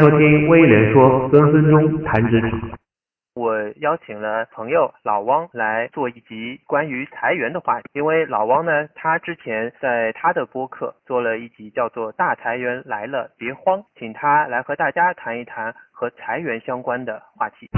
收听威廉说，分分钟谈职场。我邀请了朋友老汪来做一集关于裁员的话题，因为老汪呢，他之前在他的播客做了一集叫做《大裁员来了，别慌》，请他来和大家谈一谈和裁员相关的话题。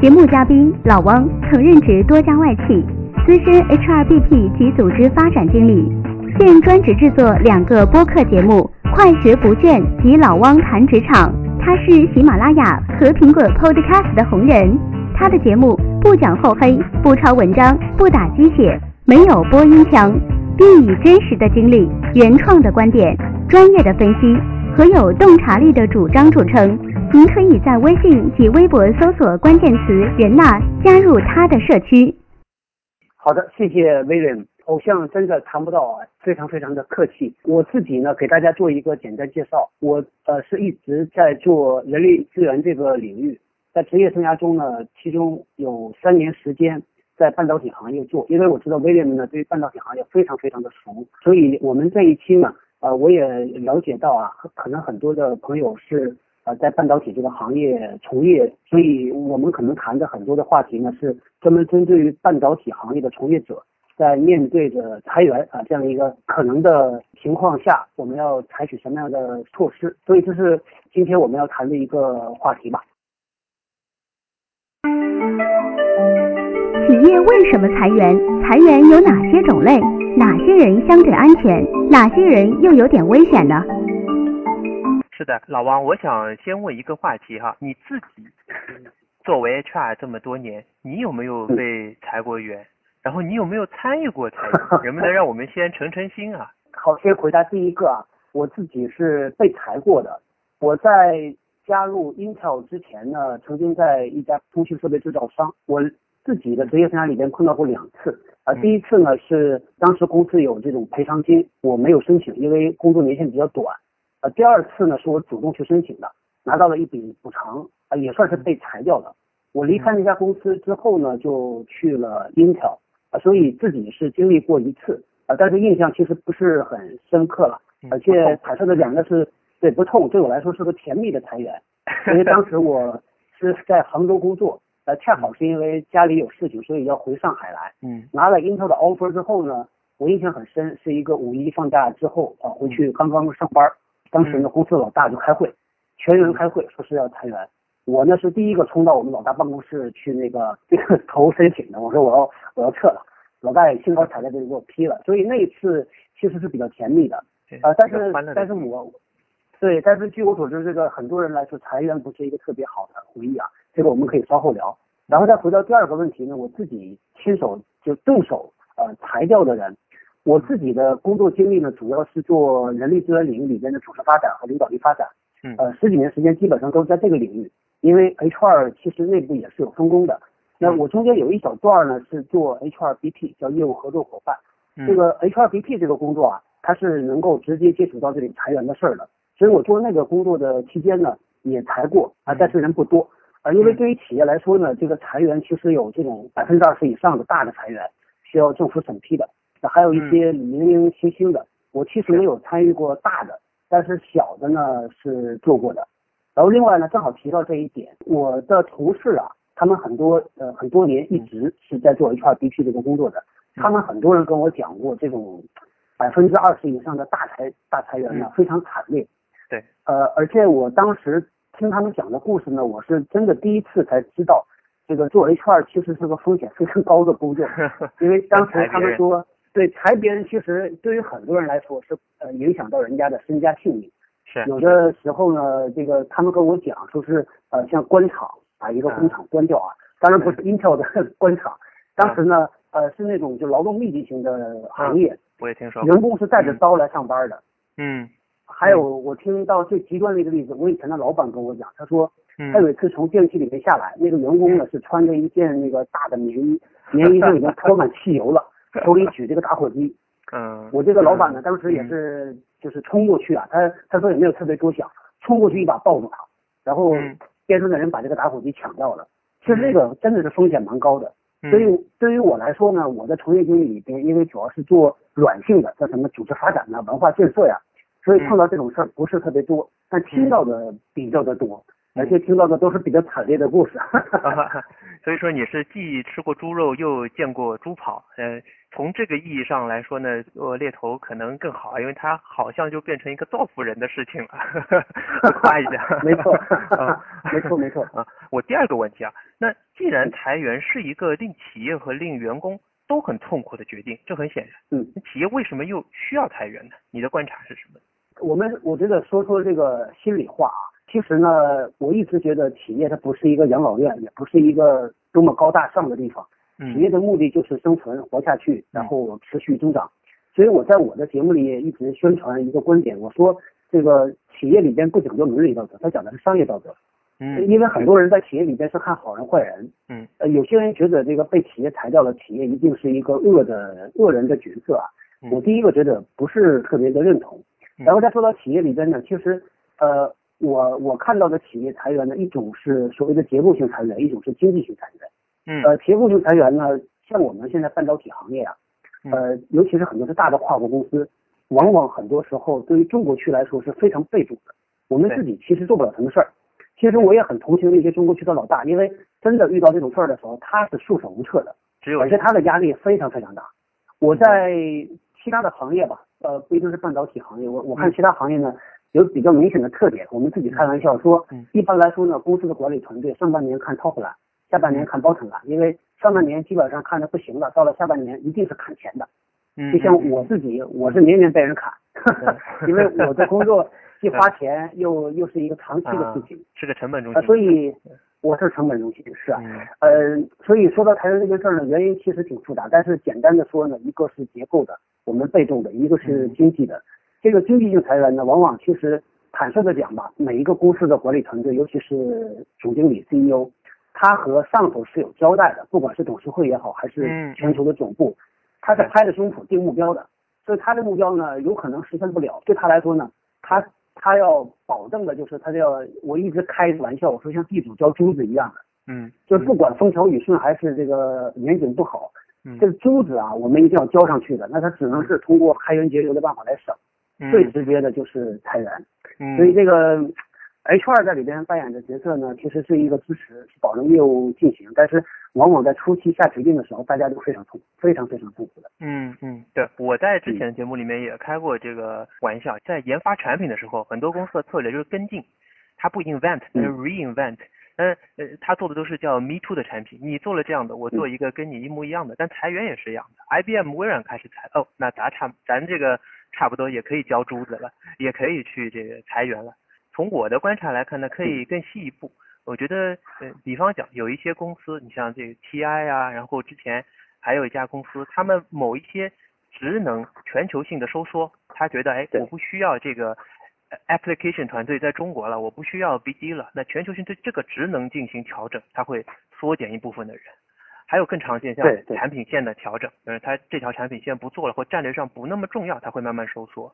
节目嘉宾老汪曾任职多家外企，资深 HRBP 及组织发展经理，现专职制作两个播客节目《快学不倦》及《老汪谈职场》。他是喜马拉雅和苹果 Podcast 的红人，他的节目不讲厚黑，不抄文章，不打鸡血，没有播音腔，并以真实的经历、原创的观点、专业的分析和有洞察力的主张著称。您可以在微信及微博搜索关键词“人呐”，加入他的社区。好的，谢谢威廉。偶像真的谈不到啊，非常非常的客气。我自己呢，给大家做一个简单介绍。我呃是一直在做人力资源这个领域，在职业生涯中呢，其中有三年时间在半导体行业做。因为我知道威廉呢对半导体行业非常非常的熟，所以我们这一期呢，呃我也了解到啊，可能很多的朋友是呃在半导体这个行业从业，所以我们可能谈的很多的话题呢是专门针对于半导体行业的从业者。在面对着裁员啊这样一个可能的情况下，我们要采取什么样的措施？所以这是今天我们要谈的一个话题吧。企业为什么裁员？裁员有哪些种类？哪些人相对安全？哪些人又有点危险呢？是的，老王，我想先问一个话题哈，你自己作为 HR 这么多年，你有没有被裁过员？然后你有没有参与过裁员？能不能让我们先诚诚心啊？好，先回答第一个啊，我自己是被裁过的。我在加入 Intel 之前呢，曾经在一家通讯设备制造商，我自己的职业生涯里边碰到过两次。啊，第一次呢是当时公司有这种赔偿金，我没有申请，因为工作年限比较短。呃，第二次呢是我主动去申请的，拿到了一笔补偿，啊，也算是被裁掉的。我离开那家公司之后呢，就去了 Intel。啊，所以自己是经历过一次啊，但是印象其实不是很深刻了，而且坦率的讲，那是对不痛，对我来说是个甜蜜的裁员，因为当时我是在杭州工作，呃，恰好是因为家里有事情，所以要回上海来，嗯，拿了 Intel 的 offer 之后呢，我印象很深，是一个五一放假之后啊，回去刚刚上班，当时呢公司老大就开会，全员开会说是要裁员。我呢是第一个冲到我们老大办公室去那个这个投申请的，我说我要我要撤了，老大也兴高采烈的给我批了，所以那一次其实是比较甜蜜的，啊，但是但是我，对，但是据我所知，这个很多人来说裁员不是一个特别好的回忆啊，这个我们可以稍后聊。然后再回到第二个问题呢，我自己亲手就动手呃裁掉的人，我自己的工作经历呢，主要是做人力资源领域里边的组织发展和领导力发展，嗯，呃十几年时间基本上都是在这个领域。因为 HR 其实内部也是有分工的，那我中间有一小段呢是做 HRBP，叫业务合作伙伴。这个 HRBP 这个工作啊，它是能够直接接触到这里裁员的事儿的。所以我做那个工作的期间呢，也裁过啊，但是人不多。啊，因为对于企业来说呢，这个裁员其实有这种百分之二十以上的大的裁员，需要政府审批的。那还有一些零零星星的，我其实没有参与过大的，但是小的呢是做过的。然后另外呢，正好提到这一点，我的同事啊，他们很多呃很多年一直是在做 HRBP 这个工作的，他们很多人跟我讲过这种百分之二十以上的大裁大裁员呢，非常惨烈。对，呃，而且我当时听他们讲的故事呢，我是真的第一次才知道，这个做 HR 其实是个风险非常高的工作，因为当时他们说，对裁别人其实对于很多人来说是呃影响到人家的身家性命。有的时候呢，这个他们跟我讲，说是呃，像关厂把一个工厂关掉啊，当然不是 Intel 的 关厂，当时呢，呃，是那种就劳动密集型的行业，我也听说，员工是带着刀来上班的，嗯，还有我听到最极端的一个例子，我以前的老板跟我讲，他说，他有一次从电梯里面下来，那个员工呢是穿着一件那个大的棉衣，棉衣上已经 泼满汽油了，手里举这个打火机。嗯，我这个老板呢，当时也是就是冲过去啊，他他说也没有特别多想，冲过去一把抱住他，然后边上的人把这个打火机抢掉了。其实这个真的是风险蛮高的，所以对于我来说呢，我的从业经历里边，因为主要是做软性的，叫什么组织发展呢、文化建设呀，所以碰到这种事儿不是特别多，但听到的比较的多，而且听到的都是比较惨烈的故事。所以说你是既吃过猪肉又见过猪跑，呃，从这个意义上来说呢，呃猎头可能更好，因为它好像就变成一个造福人的事情了。夸一下，没错，没错没错啊。我第二个问题啊，那既然裁员是一个令企业和令员工都很痛苦的决定，这很显然，嗯，企业为什么又需要裁员呢？你的观察是什么？我们我觉得说说这个心里话啊，其实呢，我一直觉得企业它不是一个养老院，也不是一个多么高大上的地方。企业的目的就是生存、活下去，然后持续增长。所以我在我的节目里一直宣传一个观点，我说这个企业里边不讲究伦理道德，它讲的是商业道德。嗯，因为很多人在企业里边是看好人坏人。嗯，呃，有些人觉得这个被企业裁掉了，企业一定是一个恶的恶人的角色啊。我第一个觉得不是特别的认同。然后再说到企业里边呢，其实呃，我我看到的企业裁员呢，一种是所谓的结构性裁员，一种是经济性裁员。嗯，呃，结构性裁员呢，像我们现在半导体行业啊，呃，尤其是很多是大的跨国公司，往往很多时候对于中国区来说是非常被动的。我们自己其实做不了什么事儿。其实我也很同情那些中国区的老大，因为真的遇到这种事儿的时候，他是束手无策的，只有而且他的压力非常非常大。我在其他的行业吧，呃，不一定是半导体行业，我我看其他行业呢有比较明显的特点。我们自己开玩笑说，一般来说呢，公司的管理团队上半年看 top line，下半年看 bottom line，因为上半年基本上看的不行了，到了下半年一定是砍钱的。嗯，就像我自己，我是年年被人砍，因为我的工作既花钱 又又是一个长期的事情，是个成本中心，所以我是成本中心，是啊，呃，所以说到裁员这件事儿呢，原因其实挺复杂，但是简单的说呢，一个是结构的，我们被动的；一个是经济的。这个经济性裁员呢，往往其实坦率的讲吧，每一个公司的管理团队，尤其是总经理 CEO，他和上头是有交代的，不管是董事会也好，还是全球的总部，他是拍着胸脯定目标的，所以他的目标呢，有可能实现不了，对他来说呢，他。他要保证的就是，他就要我一直开玩笑，我说像地主交珠子一样的，嗯，就是不管风调雨顺还是这个年景不好，嗯，这个珠子啊，我们一定要交上去的，那他只能是通过开源节流的办法来省，最直接的就是裁员，嗯，所以这个。HR 在里边扮演的角色呢，其实是一个支持，是保证业务进行，但是往往在初期下决定的时候，大家都非常痛，非常非常痛苦的。嗯嗯，对，我在之前的节目里面也开过这个玩笑，在研发产品的时候，很多公司的策略就是跟进，它不 invent，它是 reinvent，嗯呃，他做的都是叫 me too 的产品，你做了这样的，我做一个跟你一模一样的，但裁员也是一样的，IBM、微软开始裁，哦，那咱差咱这个差不多也可以交珠子了，也可以去这个裁员了。从我的观察来看呢，可以更细一步。我觉得，呃，比方讲，有一些公司，你像这个 TI 啊，然后之前还有一家公司，他们某一些职能全球性的收缩，他觉得，哎，我不需要这个 application 团队在中国了，我不需要 BD 了，那全球性对这个职能进行调整，他会缩减一部分的人。还有更常见，像产品线的调整，就是他这条产品线不做了，或战略上不那么重要，它会慢慢收缩。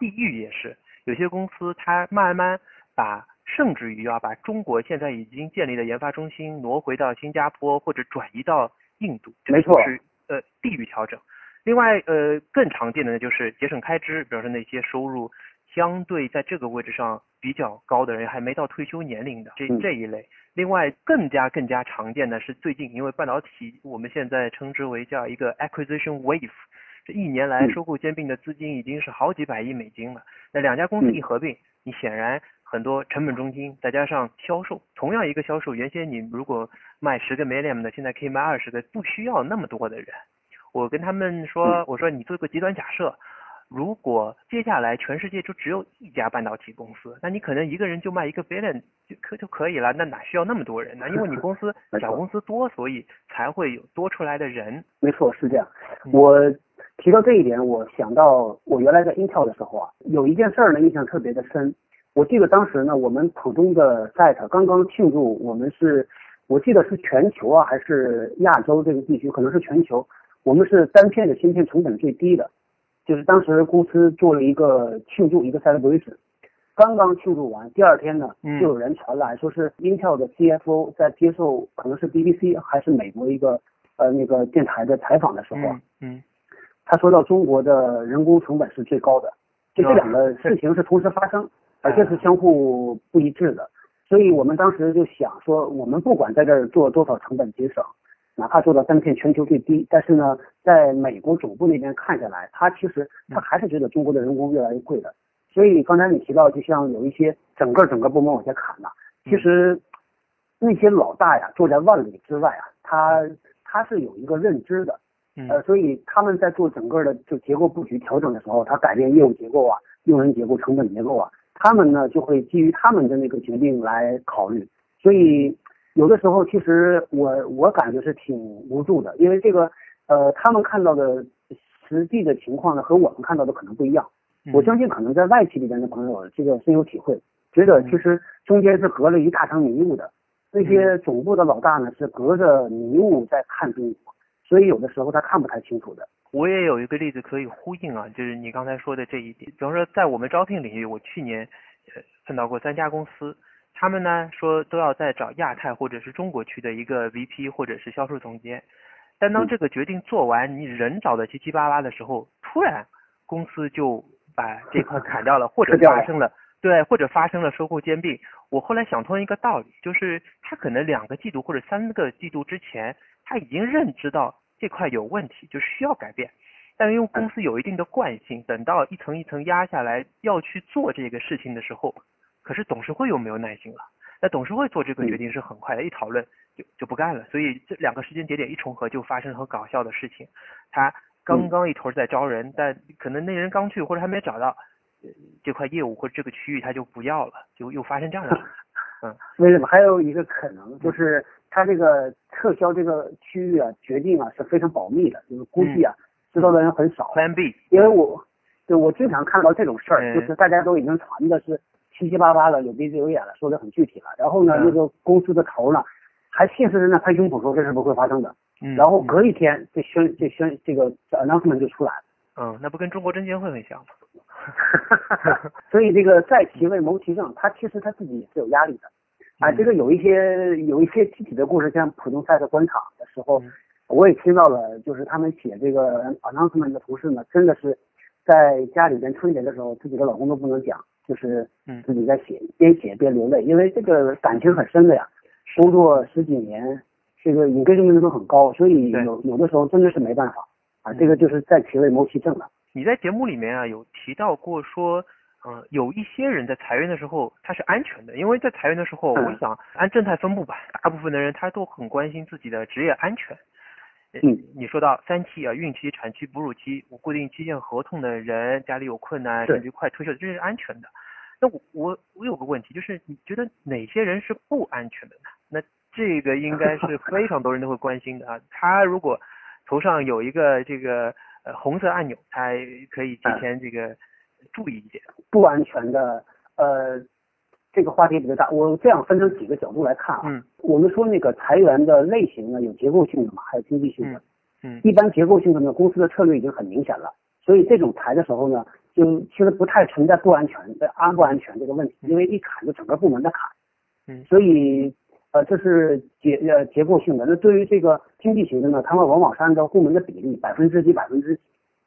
地域也是。有些公司它慢慢把，甚至于要把中国现在已经建立的研发中心挪回到新加坡或者转移到印度，没错，是呃地域调整。另外呃更常见的呢就是节省开支，比如说那些收入相对在这个位置上比较高的人，还没到退休年龄的这这一类。另外更加更加常见的是最近因为半导体我们现在称之为叫一个 acquisition wave。这一年来收购兼并的资金已经是好几百亿美金了。那两家公司一合并，你显然很多成本中心，再加上销售，同样一个销售，原先你如果卖十个 million 的，现在可以卖二十个，不需要那么多的人。我跟他们说，我说你做个极端假设，如果接下来全世界就只有一家半导体公司，那你可能一个人就卖一个 billion 就可就可以了，那哪需要那么多人呢？因为你公司 小公司多，所以才会有多出来的人。没错，是这样。我。提到这一点，我想到我原来在 Intel 的时候啊，有一件事儿呢，印象特别的深。我记得当时呢，我们浦东的 site 刚刚庆祝，我们是，我记得是全球啊，还是亚洲这个地区，可能是全球，我们是单片的芯片成本最低的，就是当时公司做了一个庆祝，一个 celebration。刚刚庆祝完，第二天呢，就有人传来说是 Intel 的 CFO 在接受可能是 BBC 还是美国一个呃那个电台的采访的时候，嗯。他说到中国的人工成本是最高的，就这两个事情是同时发生，而且是相互不一致的。所以我们当时就想说，我们不管在这儿做多少成本节省，哪怕做到单片全球最低，但是呢，在美国总部那边看下来，他其实他还是觉得中国的人工越来越贵的。所以刚才你提到，就像有一些整个整个部门往下砍呐，其实那些老大呀，坐在万里之外啊，他他是有一个认知的，呃，所以他们在做整个的就结构布局调整的时候，他改变业务结构啊、用人结构、成本结构啊。他们呢就会基于他们的那个决定来考虑，所以有的时候其实我我感觉是挺无助的，因为这个呃他们看到的实际的情况呢和我们看到的可能不一样。我相信可能在外企里边的朋友这个深有体会，觉得其实中间是隔了一大层迷雾的，那些总部的老大呢是隔着迷雾在看中国，所以有的时候他看不太清楚的。我也有一个例子可以呼应啊，就是你刚才说的这一点。比方说，在我们招聘领域，我去年呃碰到过三家公司，他们呢说都要在找亚太或者是中国区的一个 VP 或者是销售总监，但当这个决定做完，你人找的七七八八的时候，突然公司就把这块砍掉了，或者发生了对，或者发生了收购兼并。我后来想通一个道理，就是他可能两个季度或者三个季度之前，他已经认知到。这块有问题，就需要改变。但因为公司有一定的惯性，等到一层一层压下来要去做这个事情的时候，可是董事会又没有耐心了。那董事会做这个决定是很快的，一讨论就就不干了。所以这两个时间节点一重合，就发生很搞笑的事情。他刚刚一头在招人，但可能那人刚去或者还没找到这块业务或这个区域，他就不要了，就又发生这样的。嗯，为什么？还有一个可能就是。他这个撤销这个区域啊，决定啊是非常保密的，就是估计啊知道的人很少。Plan B，因为我对我经常看到这种事儿，就是大家都已经传的是七七八八了，有鼻子有眼了，说的很具体了。然后呢，那个公司的头呢还信誓旦旦拍胸脯说这是不会发生的。嗯。然后隔一天这宣这宣这个 announcement 就出来了。嗯，那不跟中国证监会很像吗？所以这个在其位谋其政，他其实他自己也是有压力的。啊，这个有一些有一些具体的故事，像普通赛的官场的时候，我也听到了，就是他们写这个 announcement 的同事呢，真的是在家里边春节的时候，自己的老公都不能讲，就是自己在写，边写边流泪，因为这个感情很深的呀，工作十几年，这个你跟认知都很高，所以有有的时候真的是没办法啊，这个就是在其位谋其政了。你在节目里面啊有提到过说。嗯，有一些人在裁员的时候他是安全的，因为在裁员的时候，我想按正态分布吧，大部分的人他都很关心自己的职业安全。嗯，你说到三期啊，孕期、产期、哺乳期，我固定期限合同的人，家里有困难，甚至快退休的，这是安全的。那我我我有个问题，就是你觉得哪些人是不安全的呢？那这个应该是非常多人都会关心的啊。他如果头上有一个这个呃红色按钮，才可以提前这个。注意一点，不安全的，呃，这个话题比较大，我这样分成几个角度来看啊。嗯。我们说那个裁员的类型呢，有结构性的嘛，还有经济性的。嗯。一般结构性的呢，公司的策略已经很明显了，所以这种裁的时候呢，就其实不太存在不安全的安不安全这个问题，因为一砍就整个部门的砍。嗯。所以，呃，这是结呃结构性的。那对于这个经济型的呢，他们往往是按照部门的比例，百分之几百分之几。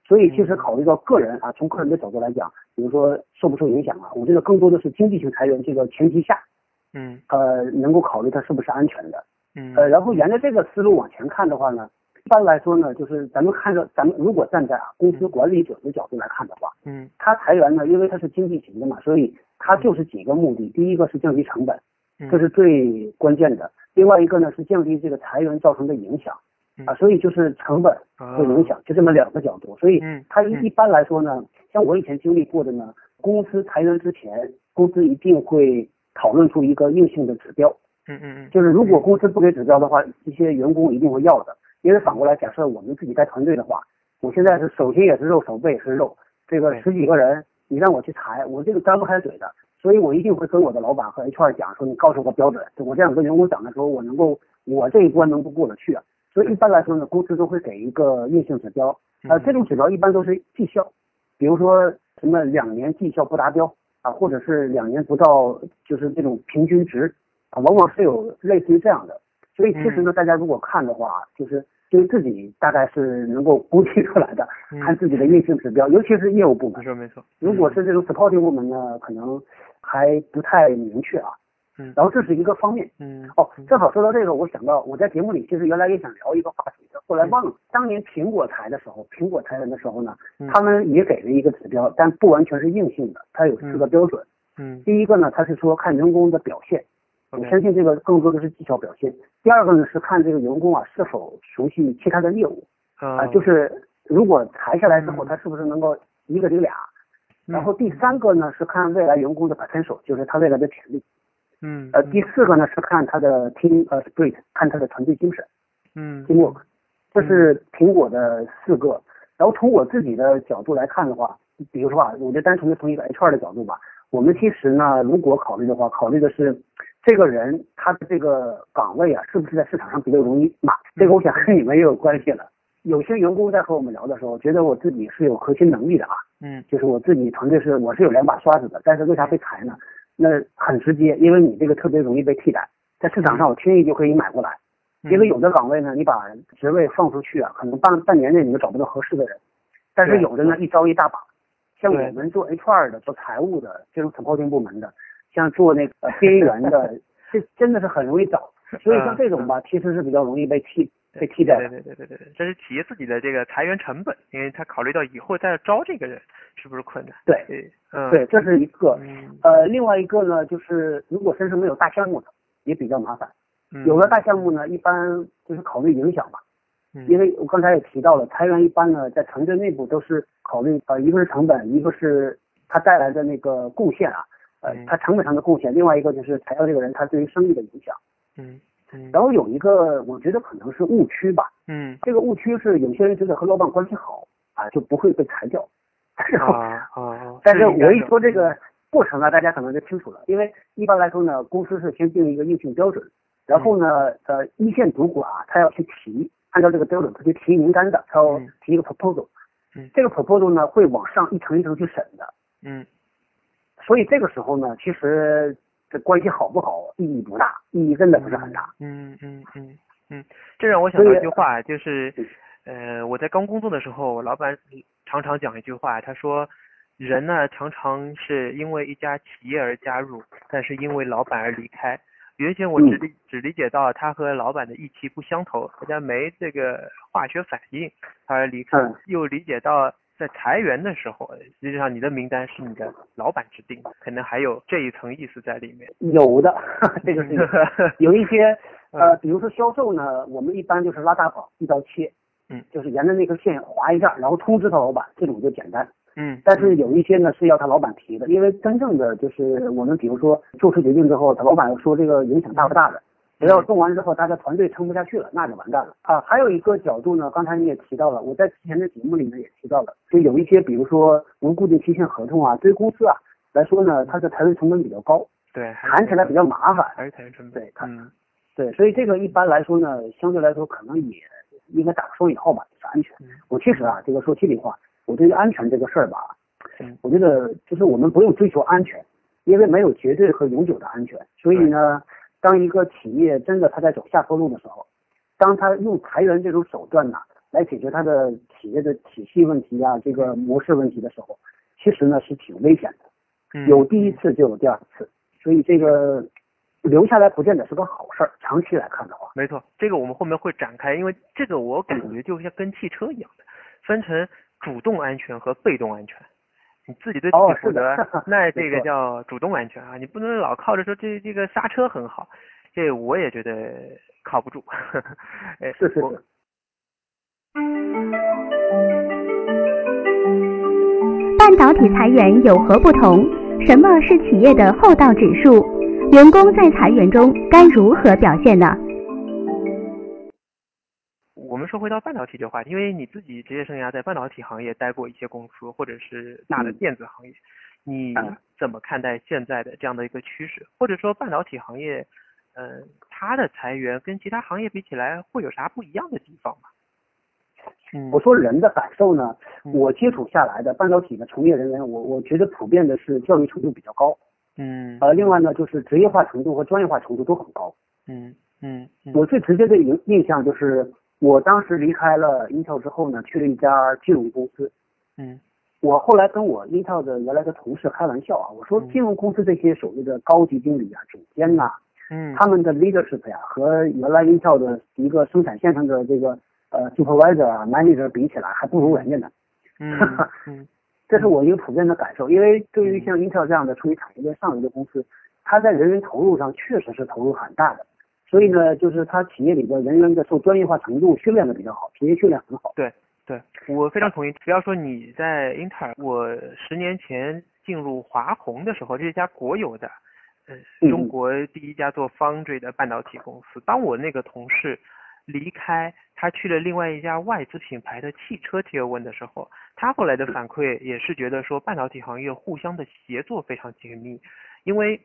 所以其实考虑到个人啊，从个人的角度来讲，比如说受不受影响啊，我觉得更多的是经济性裁员这个前提下，嗯，呃，能够考虑它是不是安全的，嗯，呃，然后沿着这个思路往前看的话呢，一般来说呢，就是咱们看着咱们如果站在啊公司管理者的角度来看的话，嗯，他裁员呢，因为他是经济型的嘛，所以他就是几个目的，第一个是降低成本，这是最关键的，另外一个呢是降低这个裁员造成的影响。啊，所以就是成本和影响，就这么两个角度。所以它一一般来说呢，像我以前经历过的呢，公司裁员之前，公司一定会讨论出一个硬性的指标。嗯嗯嗯。就是如果公司不给指标的话，这些员工一定会要的。因为反过来，假设我们自己带团队的话，我现在是手心也是肉，手背也是肉，这个十几个人，你让我去裁，我这个张不开嘴的。所以我一定会跟我的老板和 HR 讲说，你告诉我标准，我这样跟员工讲的时候，我能够，我这一关能够过得去啊。所以一般来说呢，公司都会给一个硬性指标，呃，这种指标一般都是绩效，比如说什么两年绩效不达标啊，或者是两年不到，就是这种平均值啊，往往是有类似于这样的。所以其实呢，大家如果看的话，就是对自己大概是能够估计出来的，看自己的硬性指标，尤其是业务部门。没错没错。如果是这种 supporting 部门呢，可能还不太明确啊。嗯。然后这是一个方面。嗯。哦，正好说到这个，我想到我在节目里其实原来也想聊一个话题的，后来忘了。当年苹果裁的时候，苹果裁人的时候呢，他们也给了一个指标，但不完全是硬性的，它有四个标准。嗯。第一个呢，他是说看员工的表现。我相信这个更多的是技巧表现。第二个呢是看这个员工啊是否熟悉其他的业务，啊，就是如果裁下来之后他是不是能够一个顶俩。然后第三个呢是看未来员工的 potential，就是他未来的潜力。嗯。呃，第四个呢是看他的 team 呃 spirit，看他的团队精神。嗯。teamwork，这是苹果的四个。然后从我自己的角度来看的话，比如说啊，我就单纯的从一个 HR 的角度吧，我们其实呢，如果考虑的话，考虑的是。这个人他的这个岗位啊，是不是在市场上比较容易买？这个我想跟你们也有关系了。有些员工在和我们聊的时候，觉得我自己是有核心能力的啊，嗯，就是我自己团队是我是有两把刷子的，但是为啥被裁呢？那很直接，因为你这个特别容易被替代，在市场上我轻易就可以买过来。因为有的岗位呢，你把职位放出去啊，可能半半年内你都找不到合适的人，但是有的呢一招一大把，像我们做 HR 的、做财务的这种 supporting 部门的。像做那个边缘的，这真的是很容易找，所以像这种吧，其实是比较容易被替被替代了。对对对对对，这是企业自己的这个裁员成本，因为他考虑到以后再招这个人是不是困难。对对，嗯，对，这是一个。呃，另外一个呢，就是如果身上没有大项目的，也比较麻烦。有了大项目呢，一般就是考虑影响吧。因为我刚才也提到了，裁员一般呢，在团队内部都是考虑呃，一个是成本，一个是它带来的那个贡献啊。呃，他成本上的贡献，另外一个就是裁掉这个人他对于生意的影响。嗯嗯。然后有一个，我觉得可能是误区吧。嗯。这个误区是有些人觉得和老板关系好啊，就不会被裁掉。啊啊。但是我 一说这个过程呢，大家可能就清楚了。因为一般来说呢，公司是先定一个硬性标准，然后呢，呃，一线主管啊，他要去提，按照这个标准他去提名单的，他要提一个 proposal。嗯。这个 proposal 呢，会往上一层一层去审的。嗯。所以这个时候呢，其实这关系好不好意义不大，意义真的不是很大。嗯嗯嗯嗯，这让我想到一句话，就是呃我在刚工作的时候，老板常常讲一句话，他说人呢常常是因为一家企业而加入，但是因为老板而离开。原先我只理只理解到他和老板的意气不相投，大家没这个化学反应，他而离开，又理解到。在裁员的时候，实际上你的名单是你的老板制定的，可能还有这一层意思在里面。有的，这个是 有一些 呃，比如说销售呢，我们一般就是拉大跑一刀切，嗯，就是沿着那根线划一下，然后通知他老板，这种就简单。嗯，但是有一些呢是要他老板提的，因为真正的就是我们比如说做出决定之后，他老板说这个影响大不大的。只要送完之后，大家团队撑不下去了，那就完蛋了啊！还有一个角度呢，刚才你也提到了，我在之前的节目里面也提到了，就有一些，比如说无固定期限合同啊，对公司啊来说呢，它的财务成本比较高，对，谈起来比较麻烦，还是裁员成本，对，嗯，对，所以这个一般来说呢，相对来说可能也应该打个双引号吧，就是安全。我其实啊，这个说心里话，我对于安全这个事儿吧，我觉得就是我们不用追求安全，因为没有绝对和永久的安全，所以呢。当一个企业真的它在走下坡路的时候，当它用裁员这种手段呢来解决它的企业的体系问题啊，这个模式问题的时候，其实呢是挺危险的。有第一次就有第二次，所以这个留下来不见得是个好事儿。长期来看的话，没错，这个我们后面会展开，因为这个我感觉就像跟汽车一样的，分成主动安全和被动安全。你自己对自己负责，那 这个叫主动安全啊！你不能老靠着说这这个刹车很好，这我也觉得靠不住。哎，是是是。半导体裁员有何不同？什么是企业的厚道指数？员工在裁员中该如何表现呢？说回到半导体这话题，因为你自己职业生涯在半导体行业待过一些公司，或者是大的电子行业，你怎么看待现在的这样的一个趋势？或者说半导体行业，嗯，它的裁员跟其他行业比起来会有啥不一样的地方吗？嗯，我说人的感受呢，我接触下来的半导体的从业人员，我我觉得普遍的是教育程度比较高，嗯，呃，另外呢就是职业化程度和专业化程度都很高，嗯嗯，我最直接的印印象就是。我当时离开了 Intel 之后呢，去了一家金融公司。嗯。我后来跟我 Intel 的原来的同事开玩笑啊，我说金融公司这些所谓的高级经理啊、总监呐，嗯，他们的 leadership 呀，和原来 Intel 的一个生产线上的这个呃 supervisor 啊、manager 比起来，还不如人家呢。嗯嗯，这是我一个普遍的感受，因为对于像 Intel 这样的处于产业链上游的公司，它在人员投入上确实是投入很大的，所以呢，就是他企业里边人员的受专业化程度训练的比较好，职业训练很好。对。对，我非常同意。不要说你在英特尔，我十年前进入华虹的时候，这是一家国有的，呃，中国第一家做 foundry 的半导体公司。当我那个同事离开，他去了另外一家外资品牌的汽车 Tier One 的时候，他后来的反馈也是觉得说，半导体行业互相的协作非常紧密，因为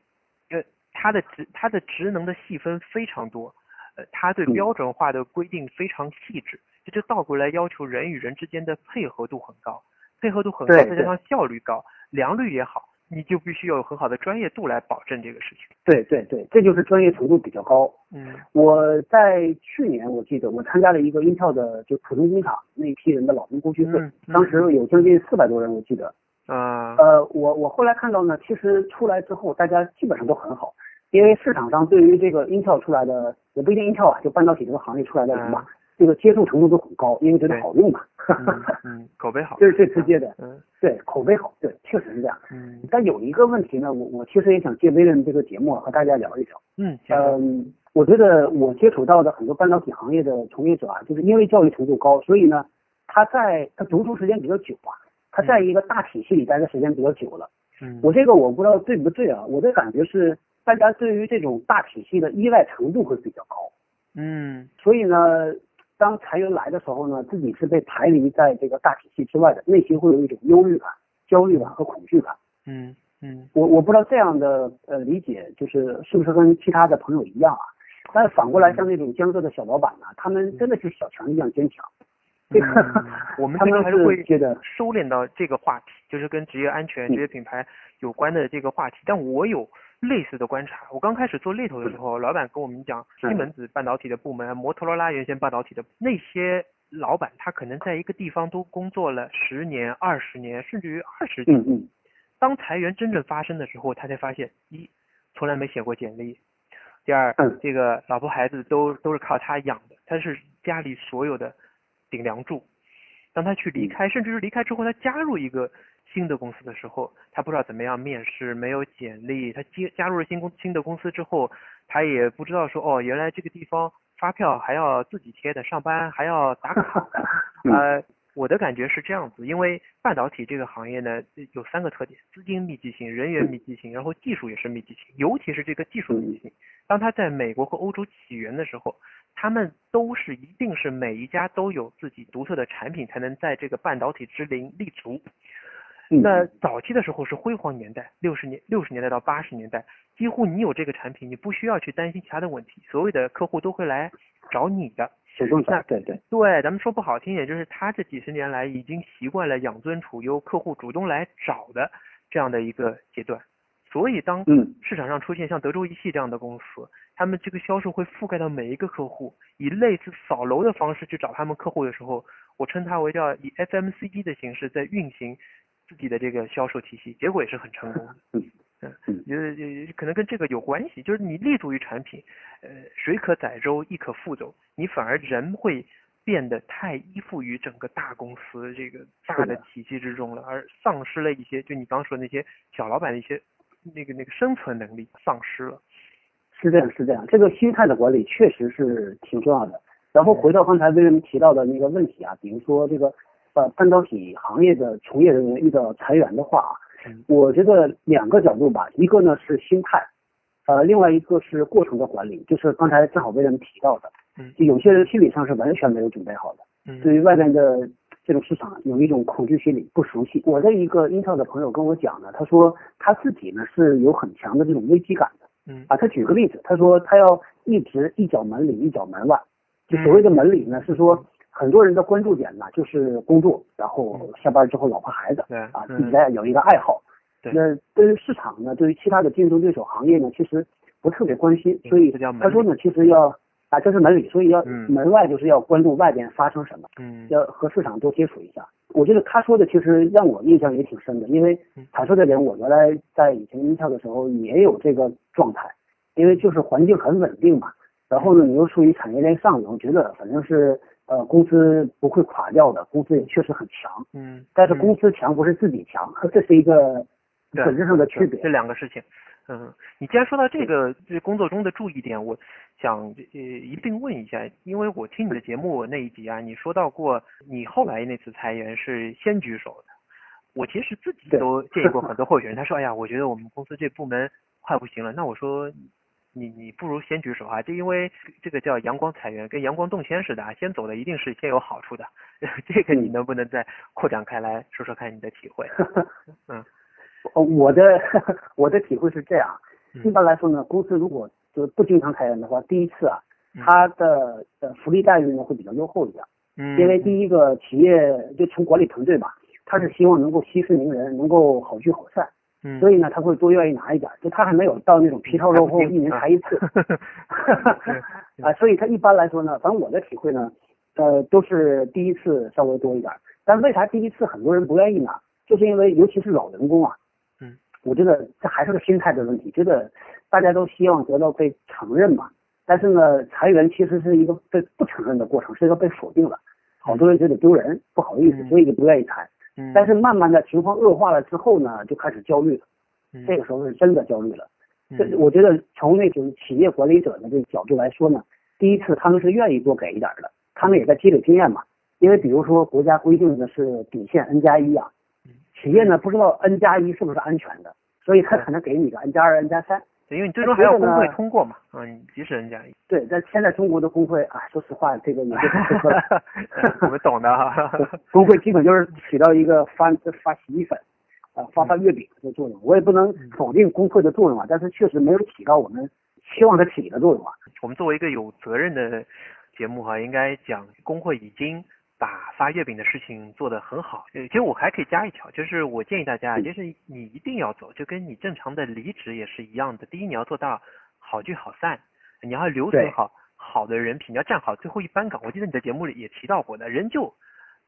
呃，他的职它的职能的细分非常多，呃，它对标准化的规定非常细致。这就倒过来要求人与人之间的配合度很高，配合度很高，再加上效率高，良率也好，你就必须要有很好的专业度来保证这个事情。对对对，这就是专业程度比较高。嗯，我在去年我记得我参加了一个 Intel 的就普通工厂那一批人的老兵工聚会，当时有将近四百多人，我记得。啊。呃，我我后来看到呢，其实出来之后大家基本上都很好，因为市场上对于这个 Intel 出来的，也不一定 Intel 啊，就半导体这个行业出来的人吧。这个接受程度都很高，因为觉得好用嘛，嗯，口碑好，这是最直接的，嗯，对，口碑好，对，确实是这样，嗯，但有一个问题呢，我我其实也想借微任这个节目和大家聊一聊，嗯，嗯，我觉得我接触到的很多半导体行业的从业者啊，就是因为教育程度高，所以呢，他在他读书时间比较久啊，他在一个大体系里待的时间比较久了，嗯，我这个我不知道对不对啊，我的感觉是大家对于这种大体系的依赖程度会比较高，嗯，所以呢。当裁员来的时候呢，自己是被排离在这个大体系之外的，内心会有一种忧虑感、焦虑感和恐惧感。嗯嗯，我我不知道这样的呃理解就是是不是跟其他的朋友一样啊？但是反过来，像那种江浙的小老板呢，他们真的是小强一样坚强。这个我们 他们还是会觉得收敛到这个话题，就是跟职业安全、职业品牌有关的这个话题。但我有。类似的观察，我刚开始做猎头的时候，老板跟我们讲，西门子半导体的部门，摩托罗拉原先半导体的那些老板，他可能在一个地方都工作了十年、二十年，甚至于二十年。嗯嗯。当裁员真正发生的时候，他才发现，一，从来没写过简历；第二，这个老婆孩子都都是靠他养的，他是家里所有的顶梁柱。当他去离开，甚至是离开之后，他加入一个。新的公司的时候，他不知道怎么样面试，没有简历。他接加入了新公新的公司之后，他也不知道说哦，原来这个地方发票还要自己贴的，上班还要打卡。呃，我的感觉是这样子，因为半导体这个行业呢，有三个特点：资金密集型、人员密集型，然后技术也是密集型。尤其是这个技术密集型，当他在美国和欧洲起源的时候，他们都是一定是每一家都有自己独特的产品，才能在这个半导体之林立足。那早期的时候是辉煌年代，六十年六十年代到八十年代，几乎你有这个产品，你不需要去担心其他的问题，所有的客户都会来找你的。那对对对，咱们说不好听点，就是他这几十年来已经习惯了养尊处优，客户主动来找的这样的一个阶段。所以当市场上出现像德州仪器这样的公司，他们这个销售会覆盖到每一个客户，以类似扫楼的方式去找他们客户的时候，我称它为叫以 FMCG 的形式在运行。自己的这个销售体系，结果也是很成功的。嗯嗯，觉得可能跟这个有关系，就是你立足于产品，呃，水可载舟，亦可覆舟，你反而人会变得太依附于整个大公司这个大的体系之中了，而丧失了一些，就你刚说那些小老板的一些那个那个生存能力丧失了。是这样，是这样，这个心态的管理确实是挺重要的。然后回到刚才为人提到的那个问题啊，比如说这个。呃，半导体行业的从业人员遇到裁员的话，我觉得两个角度吧，一个呢是心态，呃，另外一个是过程的管理，就是刚才正好被人提到的，就有些人心理上是完全没有准备好的，对于外面的这种市场有一种恐惧心理，不熟悉。我的一个 Intel 的朋友跟我讲呢，他说他自己呢是有很强的这种危机感的，嗯，啊，他举个例子，他说他要一直一脚门里一脚门外，就所谓的门里呢是说。很多人的关注点呢，就是工作，然后下班之后老婆孩子，啊，自己再有一个爱好。那对于市场呢，对于其他的竞争对手行业呢，其实不特别关心。所以他说呢，其实要啊，这是门里，所以要嗯门外就是要关注外边发生什么，嗯要和市场多接触一下。我觉得他说的其实让我印象也挺深的，因为嗯坦率的点，我原来在以前 Intel 的时候也有这个状态，因为就是环境很稳定嘛，然后呢，你又处于产业链上游，觉得反正是呃公司不会垮掉的，公司也确实很强，嗯，但是嗯公司强不是自己强，这是一个本质上的区别这。两个事情。嗯，你既然说到这个这工作中的注意点，我想呃一并问一下，因为我听你的节目那一集啊，你说到过你后来那次裁员是先举手的。我其实自己都建议过 很多候选人，他说：“哎呀，我觉得我们公司这部门快不行了。”那我说，你你不如先举手啊，就因为这个叫阳光裁员，跟阳光动迁似的啊，先走的一定是先有好处的。这个你能不能再扩展开来说说看你的体会？嗯呃，我的 我的体会是这样，嗯一般来说呢，公司如果就不经常裁员的话，第一次啊，嗯它的呃福利待遇呢会比较优厚一点，嗯，因为第一个企业就从管理团队吧，他是希望能够息事宁人，能够好聚好散，嗯，所以呢他会多愿意拿一点，就他还没有到那种皮糙肉厚一年裁一次 啊，所以他一般来说呢，反正我的体会呢，呃，都是第一次稍微多一点，但为啥第一次很多人不愿意拿？就是因为尤其是老员工啊，嗯，我觉得这还是个心态的问题，觉得大家都希望得到被承认嘛，但是呢，裁员其实是一个被不承认的过程，是一个被否定了，好多人觉得丢人，不好意思，嗯。所以就不愿意裁。嗯，但是慢慢的情况恶化了之后呢，就开始焦虑了，嗯这个时候是真的焦虑了。这嗯我觉得从那种企业管理者的这个角度来说呢，第一次他们是愿意多给一点的，他们也在积累经验嘛。因为比如说国家规定的是底线 N 加一啊，企业呢不知道 N 加一是不是安全的，所以他可能给你个 N 加二、N 加三。对，因为你最终还要工会通过嘛，嗯，即使人家对，但现在中国的工会啊，说实话，这个也就不适合了。我们懂的哈，工会基本就是起到一个发发洗衣粉，啊发发月饼的作用。我也不能否定工会的作用啊，但是确实没有起到我们期望它起的作用啊。我们作为一个有责任的节目哈，应该讲工会已经把发月饼的事情做得很好。呃，其实我还可以加一条，就是我建议大家，就是你一定要走，就跟你正常的离职也是一样的。第一，你要做到好聚好散，你要留存好好的人品，你要站好最后一班岗。我记得你的节目里也提到过的，人就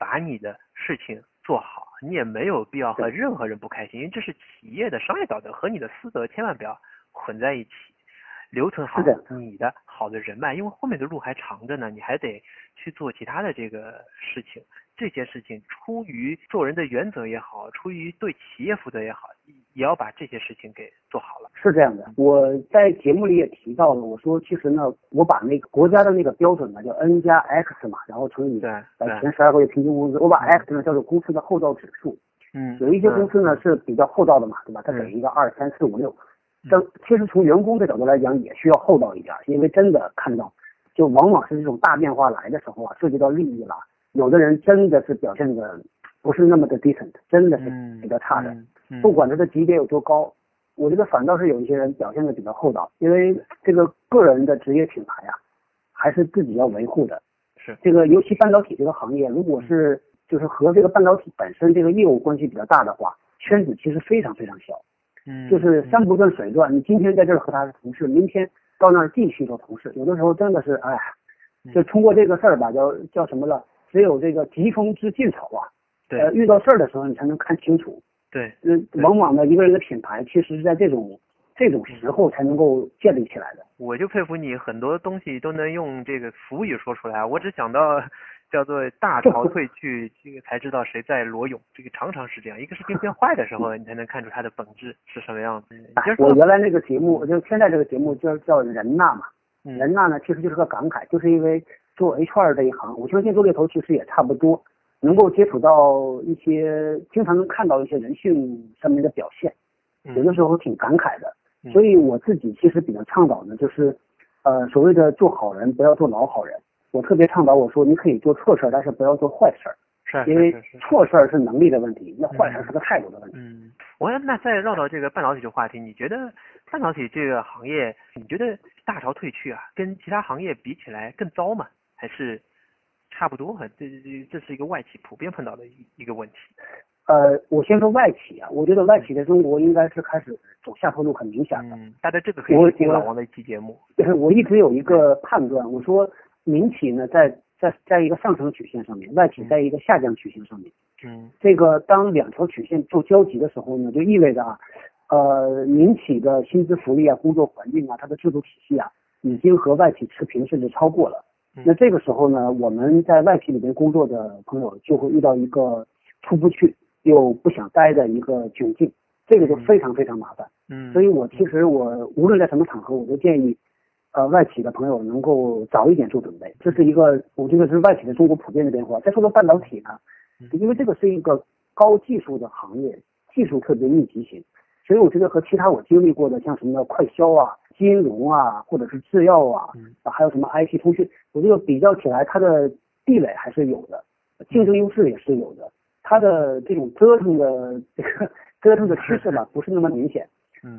把你的事情做好，你也没有必要和任何人不开心，因为这是企业的商业道德和你的私德千万不要混在一起。留存好是的你的好的人脉，因为后面的路还长着呢，你还得去做其他的这个事情。这些事情出于做人的原则也好，出于对企业负责也好，也要把这些事情给做好了。是这样的，我在节目里也提到了，我说其实呢，我把那个国家的那个标准呢叫 N 加 X 嘛，然后乘以对呃前十二个月平均工资，我把 X 呢叫做公司的厚道指数。嗯，有一些公司呢是比较厚道的嘛，对吧？它给一个二三四五六，但其实从员工的角度来讲，也需要厚道一点，因为真的看到，就往往是这种大变化来的时候啊，涉及到利益了，有的人真的是表现的不是那么的 decent，真的是嗯比较差的。嗯嗯不管他的级别有多高，我觉得反倒是有一些人表现的比较厚道，因为这个个人的职业品牌啊，还是自己要维护的。是这个尤其半导体这个行业，如果是就是和这个半导体本身这个业务关系比较大的话，圈子其实非常非常小，嗯就是山不转水转。你今天在这儿和他是同事，明天到那儿继续做同事，有的时候真的是哎呀，就通过这个事儿吧，叫叫什么了？只有这个疾风知劲草啊，对呃，遇到事儿的时候你才能看清楚。对嗯，往往呢，一个人的品牌其实是在这种这种时候才能够建立起来的。我就佩服你，很多东西都能用这个俗语说出来。我只想到叫做 大潮退去，这个才知道谁在裸泳。这个常常是这样，一个事情变坏的时候，你才能看出它的本质是什么样子。你就说，我原来那个节目，就现在这个节目叫叫人呐嘛，嗯人呐呢其实就是个感慨，就是因为做 HR 这一行，我相信做猎头其实也差不多，能够接触到一些，经常能看到一些人性上面的表现，有的时候挺感慨的。嗯所以我自己其实比较倡导呢，就是，呃，所谓的做好人，不要做老好人。我特别倡导我说，你可以做错事儿，但是不要做坏事儿。是因为错事儿是能力的问题，那坏事儿是个态度的问题。嗯，我要那再绕到这个半导体这个话题，你觉得半导体这个行业，你觉得大潮退去啊，跟其他行业比起来更糟吗？还是差不多？这这这是一个外企普遍碰到的一一个问题。呃，我先说外企啊，我觉得外企在中国应该是开始走下坡路，很明显的。嗯，大家这个可以听老王的一期节目。我一直有一个判断，我说民企呢在在在一个上升曲线上面，外企在一个下降曲线上面。嗯，这个当两条曲线做交集的时候呢，就意味着啊，呃，民企的薪资福利啊、工作环境啊、它的制度体系啊，已经和外企持平，甚至超过了。那这个时候呢，我们在外企里面工作的朋友就会遇到一个出不去。又不想待的一个窘境，这个就非常非常麻烦。嗯，所以我其实我无论在什么场合，我都建议，呃，外企的朋友能够早一点做准备。这是一个，我觉得是外企的中国普遍的变化。再说到半导体呢，因为这个是一个高技术的行业，技术特别密集型，所以我觉得和其他我经历过的像什么快销啊、金融啊，或者是制药啊，还有什么 IT 通讯，我觉得比较起来，它的地位还是有的，竞争优势也是有的。它的这种折腾的这个 折腾的趋势呢，不是那么明显。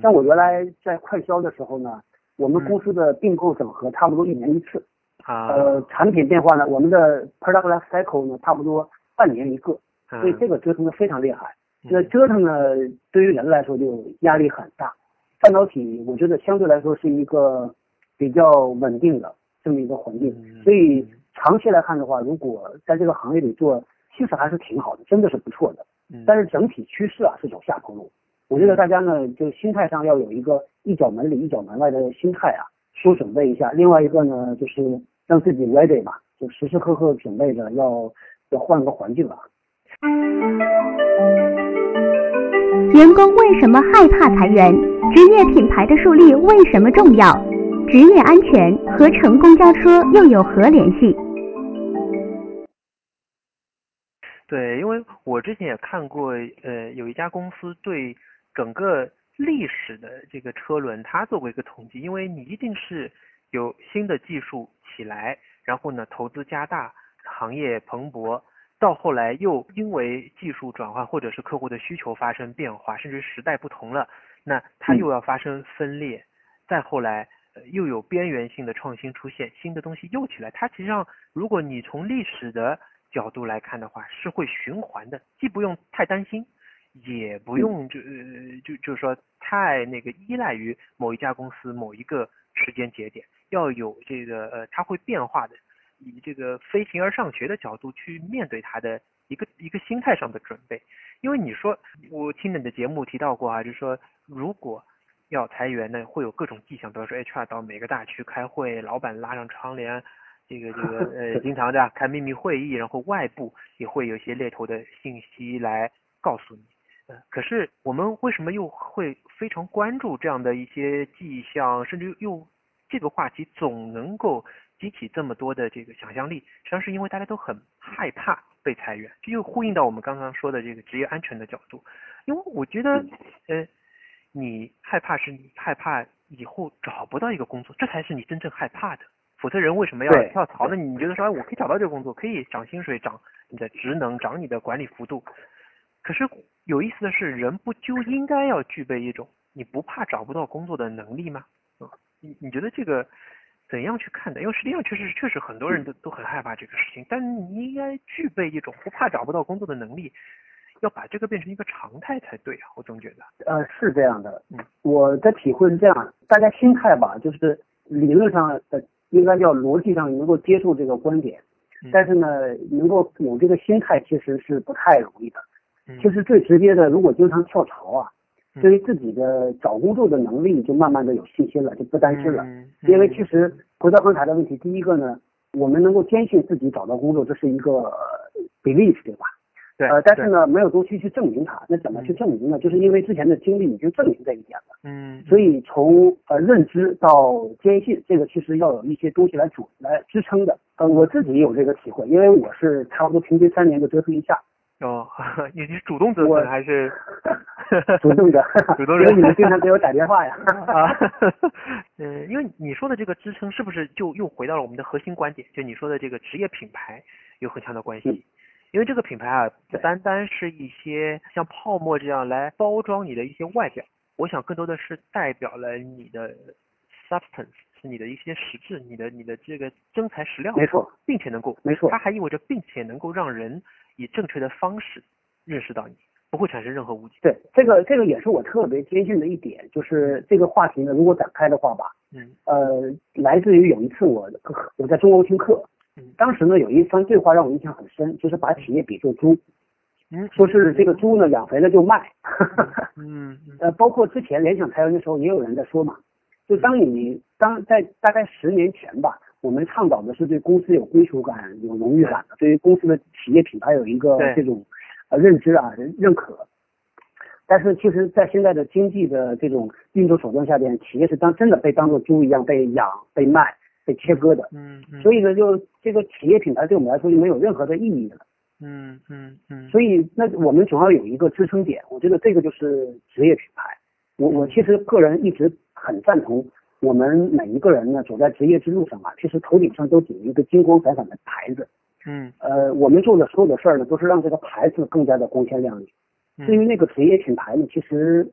像我原来在快销的时候呢，我们公司的并购整合差不多一年一次。啊。呃，产品变化呢，我们的 product life cycle 呢，差不多半年一个。所以这个折腾的非常厉害。那折腾呢，对于人来说就压力很大。半导体我觉得相对来说是一个比较稳定的这么一个环境。所以长期来看的话，如果在这个行业里做。其实还是挺好的，真的是不错的。但是整体趋势啊是走下坡路。我觉得大家呢，就心态上要有一个一脚门里一脚门外的心态啊，多准备一下。另外一个呢，就是让自己 ready 嘛，就时时刻刻准备着要要换个环境了。员工为什么害怕裁员？职业品牌的树立为什么重要？职业安全和乘公交车又有何联系？对，因为我之前也看过，呃，有一家公司对整个历史的这个车轮，它做过一个统计。因为你一定是有新的技术起来，然后呢，投资加大，行业蓬勃，到后来又因为技术转换或者是客户的需求发生变化，甚至时代不同了，那它又要发生分裂，再后来又有边缘性的创新出现，新的东西又起来。它实际上，如果你从历史的角度来看的话，是会循环的，既不用太担心，也不用就呃就就是说太那个依赖于某一家公司某一个时间节点，要有这个呃，它会变化的，以这个飞行而上学的角度去面对它的一个一个心态上的准备。因为你说我听你的节目提到过啊，就是说如果要裁员呢，会有各种迹象，比如说 HR 到每个大区开会，老板拉上窗帘。这个这个呃，经常的开秘密会议，然后外部也会有一些猎头的信息来告诉你。呃，可是我们为什么又会非常关注这样的一些迹象，甚至又这个话题总能够激起这么多的这个想象力？实际上是因为大家都很害怕被裁员，这就呼应到我们刚刚说的这个职业安全的角度。因为我觉得，呃，你害怕是你害怕以后找不到一个工作，这才是你真正害怕的。否则人为什么要跳槽呢？你觉得说，哎，我可以找到这个工作，可以涨薪水、涨你的职能、涨你的管理幅度。可是有意思的是，人不就应该要具备一种你不怕找不到工作的能力吗？啊，你你觉得这个怎样去看待？因为实际上确实确实很多人都都很害怕这个事情，但你应该具备一种不怕找不到工作的能力，要把这个变成一个常态才对啊！我总觉得。呃，是这样的，嗯，我的体会是这样，大家心态吧，就是理论上的。应该叫逻辑上能够接受这个观点，但是呢，能够有这个心态其实是不太容易的。其实最直接的，如果经常跳槽啊，对于自己的找工作的能力就慢慢的有信心了，就不担心了。因为其实回到刚才的问题，第一个呢，我们能够坚信自己找到工作，这是一个 belief，对吧？对，呃，但是呢，没有东西去证明它，那怎么去证明呢？就是因为之前的经历已经证明这一点了。嗯，所以从呃认知到坚信，这个其实要有一些东西来主来支撑的。呃，我自己有这个体会，因为我是差不多平均三年就折腾一下。哦，你是主动折腾还是？主动的，主动的因为你们经常给我打电话呀。啊，嗯，因为你说的这个支撑，是不是就又回到了我们的核心观点？就你说的这个职业品牌有很强的关系。因为这个品牌啊，不单单是一些像泡沫这样来包装你的一些外表，我想更多的是代表了你的 substance，是你的一些实质，你的你的这个真材实料，没错，并且能够，没错，它还意味着并且能够让人以正确的方式认识到你，不会产生任何误解。对，这个这个也是我特别坚信的一点，就是这个话题呢，如果展开的话吧，嗯。呃，来自于有一次我我在中欧听课，嗯。当时呢有一番对话让我印象很深，就是把企业比作猪，嗯，说是这个猪呢养肥了就卖，嗯。嗯呃，包括之前联想裁员的时候也有人在说嘛，就当你当在大概十年前吧，我们倡导的是对公司有归属感、有荣誉感的，对于公司的企业品牌有一个这种呃认知啊、认认可。但是其实，在现在的经济的这种运作手段下边，企业是当真的被当做猪一样被养、被卖、被切割的。嗯嗯，所以呢，就这个企业品牌对我们来说就没有任何的意义了。嗯嗯嗯，所以，那我们总要有一个支撑点。我觉得这个就是职业品牌。我我其实个人一直很赞同，我们每一个人呢走在职业之路上啊，其实头顶上都顶一个金光闪闪的牌子。嗯呃，我们做的所有的事儿呢，都是让这个牌子更加的光鲜亮丽。嗯至于那个职业品牌呢，其实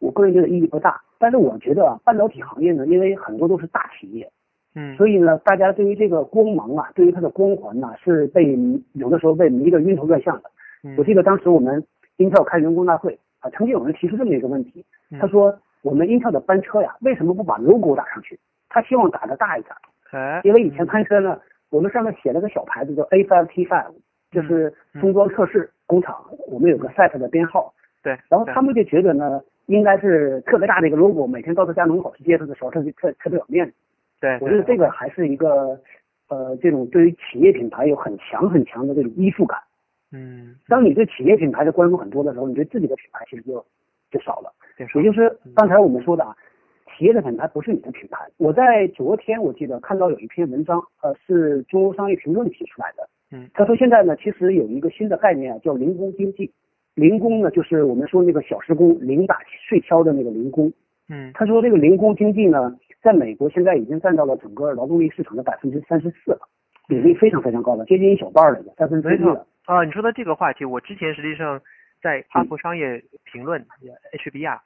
我个人觉得意义不大。但是我觉得啊，半导体行业呢，因为很多都是大企业，嗯，所以呢，大家对于这个光芒啊，对于它的光环呐、是被有的时候被迷得晕头转向的。嗯我记得当时我们 Intel 开员工大会啊，曾经有人提出这么一个问题，嗯他说我们英特尔的班车呀，为什么不把 logo 打上去？他希望打的大一点，哎，因为以前班车呢，我们上面写了个小牌子叫 A5T5，就是封装测试工厂，我们有个 set 的编号，对，然后他们就觉得呢，应该是特别大的一个 logo，每天到他家门口去接他的时候，他就特特别有面子。对，我觉得这个还是一个呃，这种对于企业品牌有很强很强的这种依附感。嗯，当你对企业品牌的关注很多的时候，你对自己的品牌其实就就少了。也就是刚才我们说的啊，企业的品牌不是你的品牌。我在昨天我记得看到有一篇文章，呃，是中欧商业评论提出来的。嗯他说现在呢，其实有一个新的概念啊，叫零工经济。零工呢，就是我们说那个小时工，零打碎敲的那个零工。嗯他说这个零工经济呢，在美国现在已经占到了整个劳动力市场的百分之三十四了，比例非常非常高了，接近一小半了，三分之一了。啊，你说的这个话题，我之前实际上在哈佛商业评论 HBR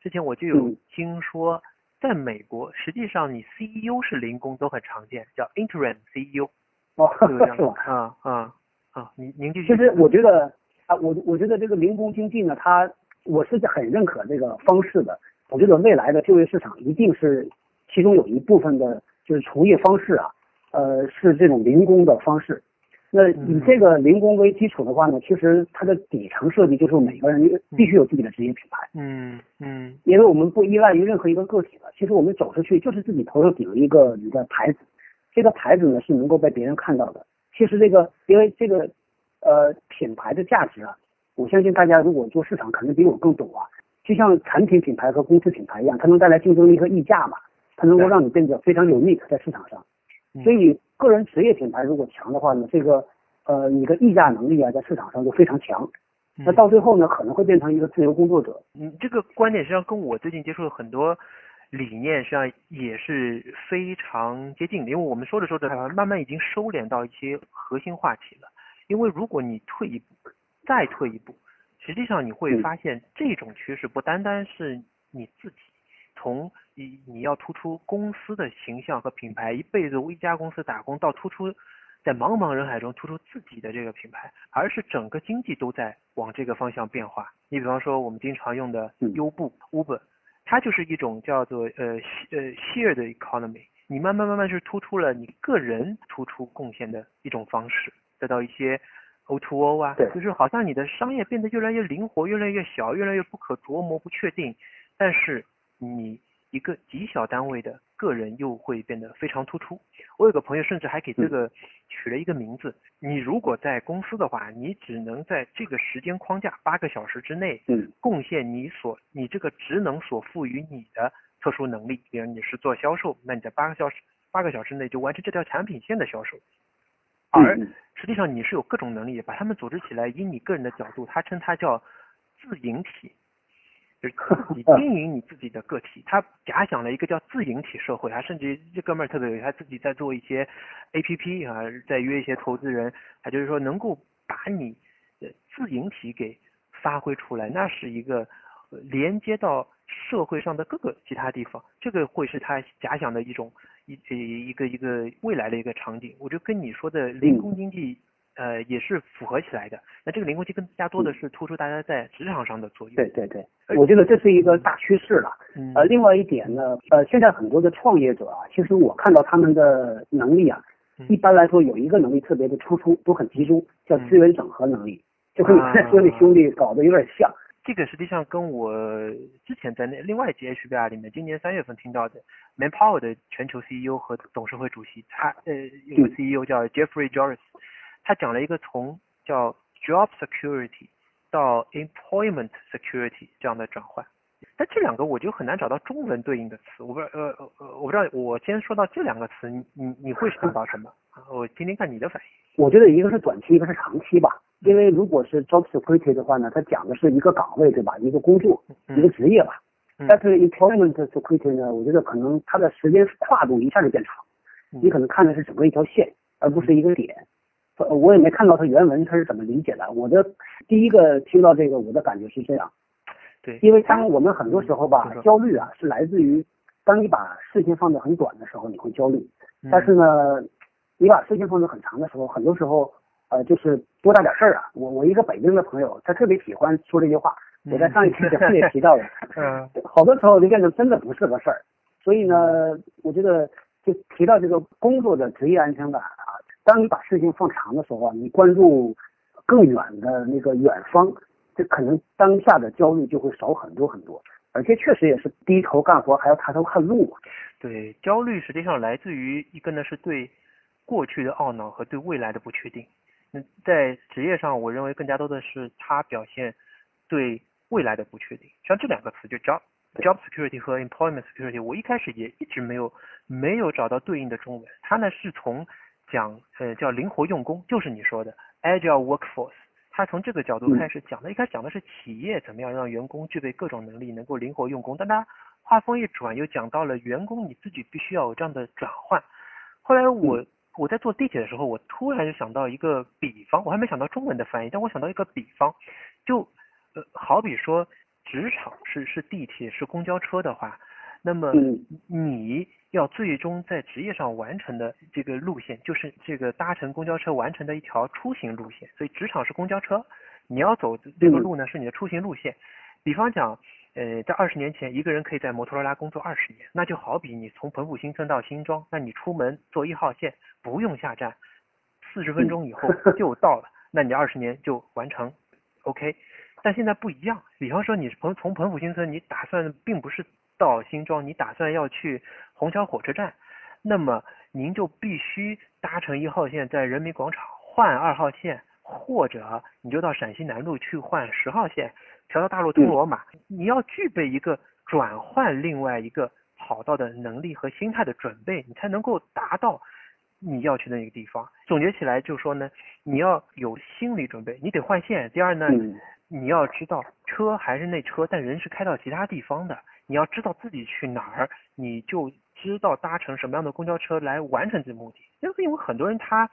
之前我就有嗯听说，在美国实际上你 CEO 是零工都很常见，叫 interim CEO，哦，是不是这样是吧？啊啊啊！您您继续。其实我觉得啊，我我觉得这个零工经济呢，它我是很认可这个方式的。我觉得未来的就业市场一定是其中有一部分的，就是从业方式啊，呃，是这种零工的方式。那以这个零工为基础的话呢，其实它的底层设计就是每个人必须有自己的职业品牌，嗯嗯因为我们不依赖于任何一个个体了。其实我们走出去就是自己头上顶了一个你的牌子，这个牌子呢是能够被别人看到的。其实这个因为这个呃品牌的价值啊，我相信大家如果做市场肯定比我更懂啊。就像产品品牌和公司品牌一样，它能带来竞争力和溢价嘛，它能够让你变得非常 unique 在市场上。嗯所以个人职业品牌如果强的话呢，这个呃你的议价能力啊在市场上就非常强。那嗯到最后呢，可能会变成一个自由工作者。嗯，这个观点实际上跟我最近接触的很多理念实际上也是非常接近的，因为我们说着说着，慢慢已经收敛到一些核心话题了。因为如果你退一步，再退一步，实际上你会嗯发现这种趋势不单单是你自己。从你你要突出公司的形象和品牌，一辈子为一家公司打工，到突出在茫茫人海中突出自己的这个品牌，而是整个经济都在往这个方向变化。你比方说我们经常用的嗯。优步、Uber，它就是一种叫做呃呃 share 的 economy，你慢慢慢慢是突出了你个人突出贡献的一种方式，得到一些 O2O O 啊对，就是好像你的商业变得越来越灵活，越来越小，越来越不可琢磨、不确定，但是你一个极小单位的个人又会变得非常突出。我有个朋友甚至还给这个取了一个名字，你如果在公司的话，你只能在这个时间框架八个小时之内嗯。贡献你所你这个职能所赋予你的特殊能力，比如你是做销售，那你在八个小时八个小时内就完成这条产品线的销售，而实际上你是有各种能力的，把它们组织起来，以你个人的角度，他称它叫自营体，就是自己经营你自己的个体。他假想了一个叫自营体社会，他甚至这哥们儿特别有他自己在做一些 A P P 啊，在约一些投资人，他就是说能够把你的自营体给发挥出来，那是一个呃连接到社会上的各个其他地方，这个会是他假想的一种一呃一个一个未来的一个场景。我就跟你说的零工经济呃，也是符合起来的。那这个灵活性更加多的是突出大家在职场上的作用。对对对，我觉得这是一个大趋势了。嗯呃，另外一点呢，呃，现在很多的创业者啊，其实我看到他们的能力啊，嗯一般来说有一个能力特别的突出，都很集中，叫嗯资源整合能力，就和你刚才说的兄弟搞得有点像。这个实际上跟我之前在那另外一集 HBR 里面，今年三月份听到的 Manpower 的全球 CEO 和董事会主席，他呃有个 CEO 叫 Jeffrey Joris，他讲了一个从叫 Job Security 到 Employment Security 这样的转换。但这两个我就很难找到中文对应的词，我不知道呃我不知道，我先说到这两个词，你你你会想到什么？我听听看你的反应。我觉得一个是短期，一个是长期吧。因为如果是 job security 的话呢，它讲的是一个岗位，对吧？一个工作，一个职业吧。嗯但是 employment security 呢，我觉得可能它的时间跨度一下就变长，嗯你可能看的是整个一条线，而不是一个点。呃我也没看到他原文他是怎么理解的。我的第一个听到这个，我的感觉是这样，对，因为当我们很多时候吧嗯，焦虑啊是来自于当你把事情放得很短的时候，你会焦虑。嗯但是呢，你把事情放得很长的时候，很多时候，呃，就是多大点事儿啊。我我一个北京的朋友，他特别喜欢说这句话，我在上一期节目也提到了。嗯，好多时候就变成真的不是个事儿。所以呢，我觉得就提到这个工作的职业安全感啊，当你把事情放长的时候啊，你关注更远的那个远方，这可能当下的焦虑就会少很多很多。而且确实也是低头干活还要抬头看路嘛。对，焦虑实际上来自于一个呢是对过去的懊恼和对未来的不确定。那在职业上，我认为更加多的是它表现对未来的不确定。像这两个词，就 job job security 和 employment security，我一开始也一直没有没有找到对应的中文。它呢是从讲呃叫灵活用工，就是你说的 agile workforce。他从这个角度开始讲的，一开始讲的是企业怎么样让员工具备各种能力，能够灵活用工。但他话锋一转，又讲到了员工你自己必须要有这样的转换。后来我我在坐地铁的时候，我突然就想到一个比方，我还没想到中文的翻译，但我想到一个比方，就呃好比说职场是是地铁是公交车的话，那么嗯你要最终在职业上完成的这个路线，就是这个搭乘公交车完成的一条出行路线。所以职场是公交车，你要走这个路呢是你的出行路线。比方讲，呃，在二十年前，一个人可以在摩托罗拉工作二十年，那就好比你从彭浦新村到新庄，那你出门坐一号线不用下站，四十分钟以后就到了，那你二十年就完成，OK。但现在不一样，比方说你从从彭浦新村，你打算并不是到新庄，你打算要去虹桥火车站，那么您就必须搭乘一号线，在人民广场换二号线，或者你就到陕西南路去换十号线，调到大路通罗马。你要具备一个转换另外一个跑道的能力和心态的准备，你才能够达到你要去的那个地方。总结起来就是说呢，你要有心理准备，你得换线。第二呢，嗯你要知道车还是那车，但人是开到其他地方的。你要知道自己去哪儿，你就知道搭乘什么样的公交车来完成这个目的。因为因为很多人他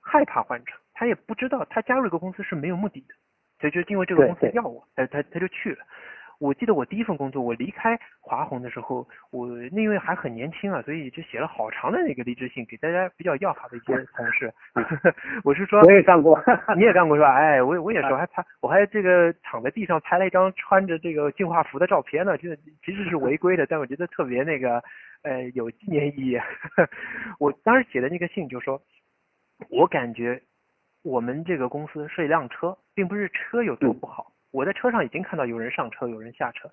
害怕换乘，他也不知道他加入一个公司是没有目的的，他就因为这个公司要我，他他他就去了。我记得我第一份工作，我离开华虹的时候，我那因为还很年轻啊，所以就写了好长的那个离职信给大家比较要好的一些同事。我是说，我也干过。你也干过是吧？哎，我我也是，我还拍，我还这个躺在地上拍了一张穿着这个净化服的照片呢，就是其实是违规的，但我觉得特别那个，呃，有纪念意义。我当时写的那个信就说，我感觉我们这个公司是一辆车，并不是车有多不好。我在车上已经看到有人上车，有人下车，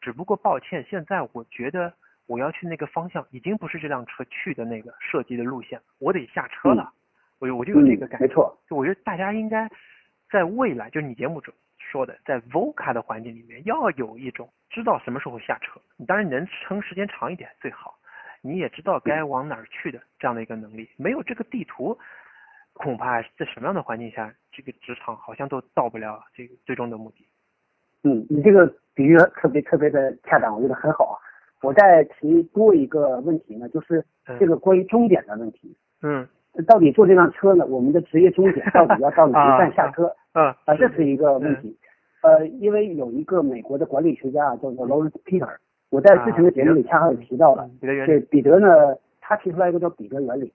只不过抱歉，现在我觉得我要去那个方向已经不是这辆车去的那个设计的路线，我得下车了。我我就有这个感觉。嗯没错。就我觉得大家应该在未来，就是你节目中说的，在 VOCA 的环境里面，要有一种知道什么时候下车。你当然能撑时间长一点最好，你也知道该往哪儿去的这样的一个能力。没有这个地图，恐怕在什么样的环境下，这个职场好像都到不了这个最终的目的。嗯，你这个比喻特别特别的恰当，我觉得很好啊。我再提多一个问题呢，就是这个关于终点的问题。嗯。到底坐这辆车呢？我们的职业终点到底要到哪一站下车？啊啊，这是一个问题。呃，因为有一个美国的管理学家啊叫做 Lawrence Peter，我在之前的节目里恰好也提到了。彼得原对彼得呢，他提出来一个叫彼得原理，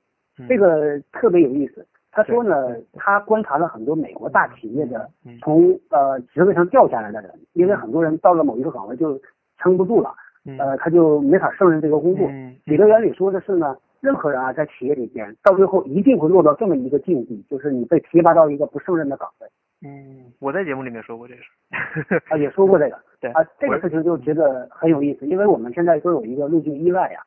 这个特别有意思。他说呢，他观察了很多美国大企业的从呃职位上掉下来的人，因为很多人到了某一个岗位就撑不住了，呃，他就没法胜任这个工作。理论原理说的是呢，任何人啊在企业里边到最后一定会落到这么一个境地，就是你被提拔到一个不胜任的岗位。嗯，我在节目里面说过这个事，啊，也说过这个，对啊，这个事情就觉得很有意思，因为我们现在都有一个路径依赖呀，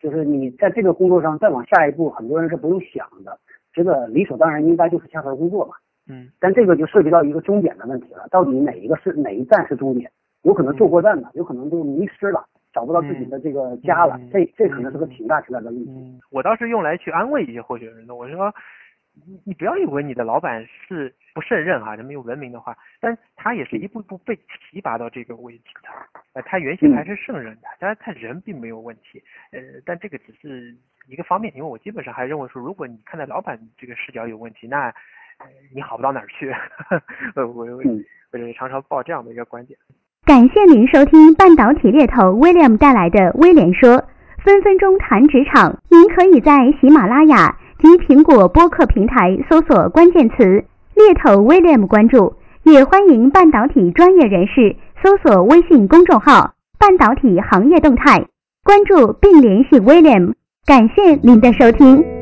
就是你在这个工作上再往下一步，很多人是不用想的，觉得理所当然应该就是下份工作嘛，嗯，但这个就涉及到一个终点的问题了，到底哪一个是哪一站是终点？有可能坐过站了，有可能就迷失了，找不到自己的这个家了，这这可能是个挺大挺大的问题。我倒是用来去安慰一些候选人的，我说。你你不要以为你的老板是不胜任哈，这么有文明的话，但他也是一步一步被提拔到这个位置的，呃，他原先还是胜任的，当然他人并没有问题，呃，但这个只是一个方面，因为我基本上还认为说，如果你看待老板这个视角有问题，那你好不到哪儿去，呃，我我我是常常抱这样的一个观点。感谢您收听半导体猎头 William 带来的威廉说，分分钟谈职场，您可以在喜马拉雅。及苹果播客平台搜索关键词“猎头 William” 关注，也欢迎半导体专业人士搜索微信公众号“半导体行业动态”，关注并联系 William。感谢您的收听。